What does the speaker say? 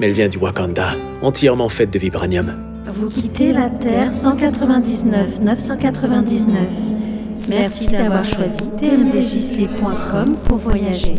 mais elle vient du Wakanda, entièrement faite de vibranium. Vous quittez la Terre 199 999. Merci d'avoir choisi tmdjc.com pour voyager.